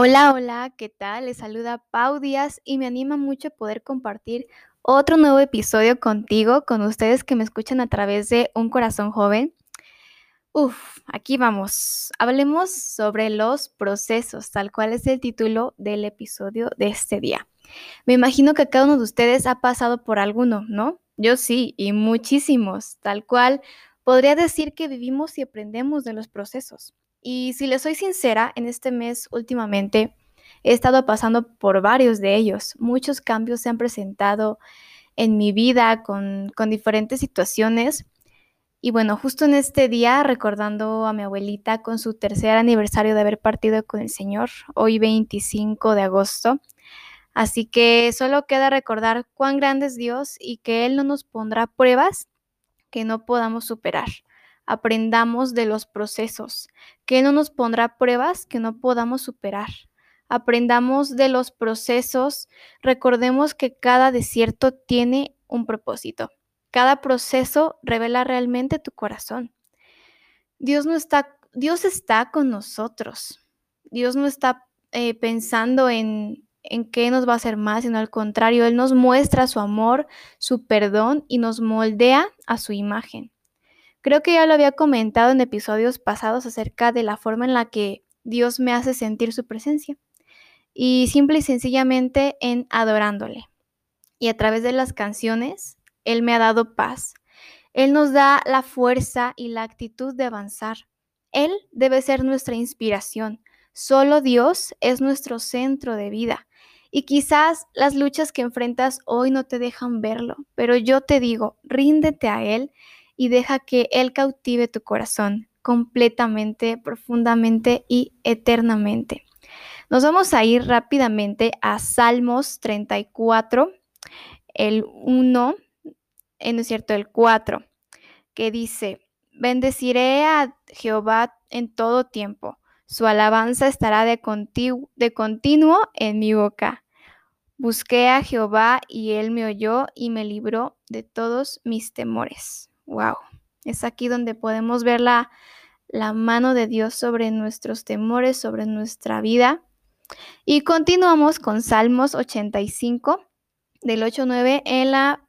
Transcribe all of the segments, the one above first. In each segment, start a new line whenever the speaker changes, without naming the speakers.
Hola, hola, ¿qué tal? Les saluda Pau Díaz y me anima mucho poder compartir otro nuevo episodio contigo, con ustedes que me escuchan a través de Un Corazón Joven. Uf, aquí vamos. Hablemos sobre los procesos, tal cual es el título del episodio de este día. Me imagino que cada uno de ustedes ha pasado por alguno, ¿no? Yo sí, y muchísimos, tal cual. Podría decir que vivimos y aprendemos de los procesos. Y si les soy sincera, en este mes últimamente he estado pasando por varios de ellos. Muchos cambios se han presentado en mi vida con, con diferentes situaciones. Y bueno, justo en este día, recordando a mi abuelita con su tercer aniversario de haber partido con el Señor, hoy 25 de agosto. Así que solo queda recordar cuán grande es Dios y que Él no nos pondrá pruebas que no podamos superar aprendamos de los procesos, que no nos pondrá pruebas que no podamos superar. Aprendamos de los procesos, recordemos que cada desierto tiene un propósito. Cada proceso revela realmente tu corazón. Dios no está, Dios está con nosotros. Dios no está eh, pensando en, en qué nos va a hacer más, sino al contrario, Él nos muestra su amor, su perdón y nos moldea a su imagen. Creo que ya lo había comentado en episodios pasados acerca de la forma en la que Dios me hace sentir su presencia y simple y sencillamente en adorándole. Y a través de las canciones, Él me ha dado paz. Él nos da la fuerza y la actitud de avanzar. Él debe ser nuestra inspiración. Solo Dios es nuestro centro de vida. Y quizás las luchas que enfrentas hoy no te dejan verlo, pero yo te digo, ríndete a Él y deja que Él cautive tu corazón completamente, profundamente y eternamente. Nos vamos a ir rápidamente a Salmos 34, el 1, eh, no es cierto, el 4, que dice, bendeciré a Jehová en todo tiempo, su alabanza estará de, de continuo en mi boca. Busqué a Jehová y él me oyó y me libró de todos mis temores. Wow, es aquí donde podemos ver la, la mano de Dios sobre nuestros temores, sobre nuestra vida. Y continuamos con Salmos 85, del 8-9 en la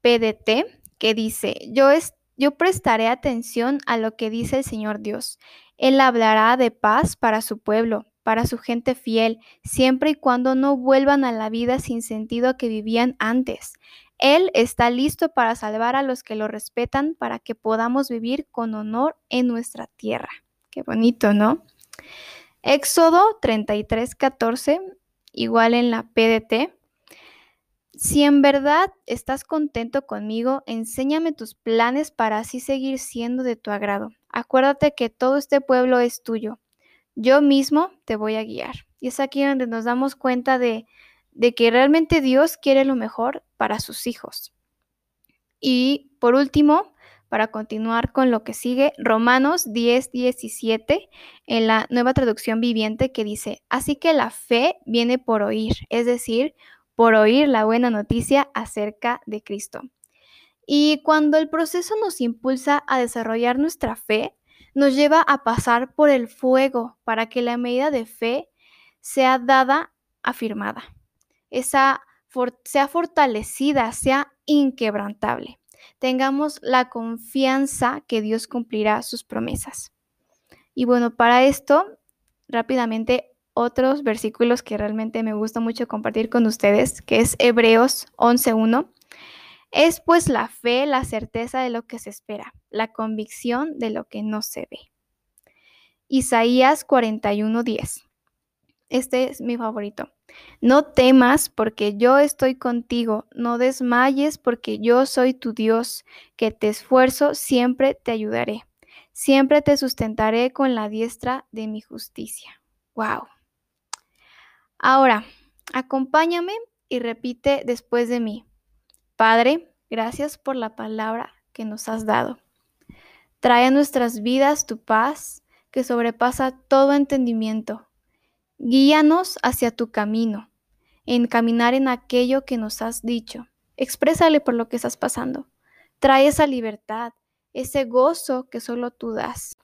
PDT, que dice, yo, es, yo prestaré atención a lo que dice el Señor Dios. Él hablará de paz para su pueblo, para su gente fiel, siempre y cuando no vuelvan a la vida sin sentido que vivían antes. Él está listo para salvar a los que lo respetan para que podamos vivir con honor en nuestra tierra. Qué bonito, ¿no? Éxodo 33, 14, igual en la PDT. Si en verdad estás contento conmigo, enséñame tus planes para así seguir siendo de tu agrado. Acuérdate que todo este pueblo es tuyo. Yo mismo te voy a guiar. Y es aquí donde nos damos cuenta de de que realmente Dios quiere lo mejor para sus hijos. Y por último, para continuar con lo que sigue, Romanos 10, 17, en la nueva traducción viviente que dice, así que la fe viene por oír, es decir, por oír la buena noticia acerca de Cristo. Y cuando el proceso nos impulsa a desarrollar nuestra fe, nos lleva a pasar por el fuego para que la medida de fe sea dada, afirmada esa sea fortalecida, sea inquebrantable. Tengamos la confianza que Dios cumplirá sus promesas. Y bueno, para esto, rápidamente, otros versículos que realmente me gusta mucho compartir con ustedes, que es Hebreos 11.1. Es pues la fe, la certeza de lo que se espera, la convicción de lo que no se ve. Isaías 41.10. Este es mi favorito. No temas porque yo estoy contigo, no desmayes porque yo soy tu Dios, que te esfuerzo, siempre te ayudaré, siempre te sustentaré con la diestra de mi justicia. ¡Wow! Ahora, acompáñame y repite después de mí. Padre, gracias por la palabra que nos has dado. Trae a nuestras vidas tu paz que sobrepasa todo entendimiento Guíanos hacia tu camino, en caminar en aquello que nos has dicho. Exprésale por lo que estás pasando. Trae esa libertad, ese gozo que solo tú das.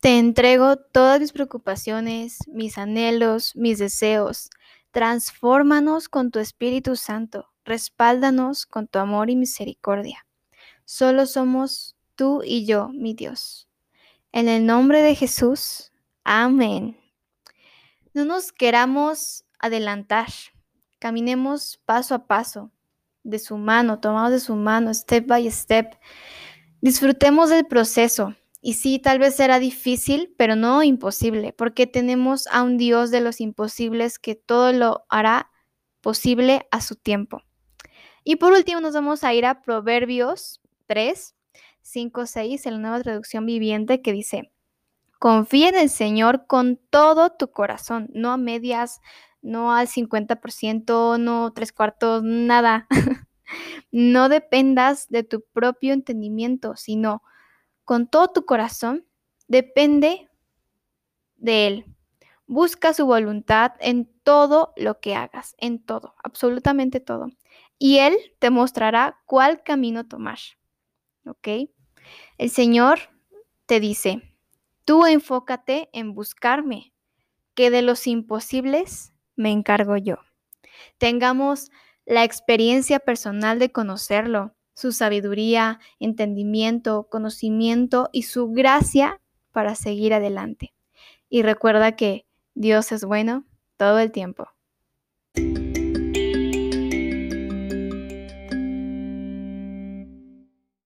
Te entrego todas mis preocupaciones, mis anhelos, mis deseos. Transfórmanos con tu Espíritu Santo. Respáldanos con tu amor y misericordia. Solo somos tú y yo, mi Dios. En el nombre de Jesús. Amén. No nos queramos adelantar. Caminemos paso a paso, de su mano, tomados de su mano, step by step. Disfrutemos del proceso. Y sí, tal vez será difícil, pero no imposible, porque tenemos a un Dios de los imposibles que todo lo hará posible a su tiempo. Y por último nos vamos a ir a Proverbios 3, 5, 6, en la nueva traducción viviente que dice, confía en el Señor con todo tu corazón, no a medias, no al 50%, no tres cuartos, nada. no dependas de tu propio entendimiento, sino con todo tu corazón, depende de Él. Busca su voluntad en todo lo que hagas, en todo, absolutamente todo. Y Él te mostrará cuál camino tomar. ¿Ok? El Señor te dice, tú enfócate en buscarme, que de los imposibles me encargo yo. Tengamos la experiencia personal de conocerlo, su sabiduría, entendimiento, conocimiento y su gracia para seguir adelante. Y recuerda que Dios es bueno todo el tiempo.